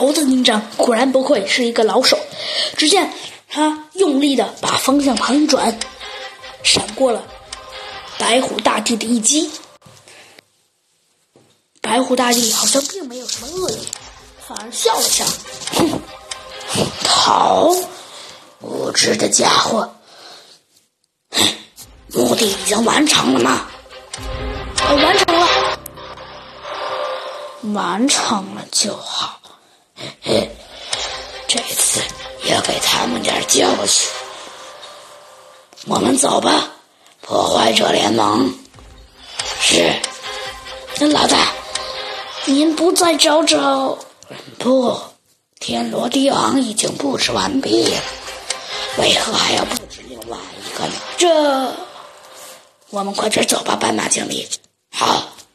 猴子警长果然不愧是一个老手。只见他用力的把方向盘一转，闪过了白虎大帝的一击。白虎大帝好像并没有什么恶意，反而笑了笑：“哼，好，无知的家伙！目的已经完成了吗？完成了，完成了就好。嘿，这次也给他们点教训。我们走吧，破坏者联盟。是，老大。”您不再找找？不，天罗地网已经布置完毕了，为何还要布置另外一个呢？这，我们快点走吧，斑马经理。好。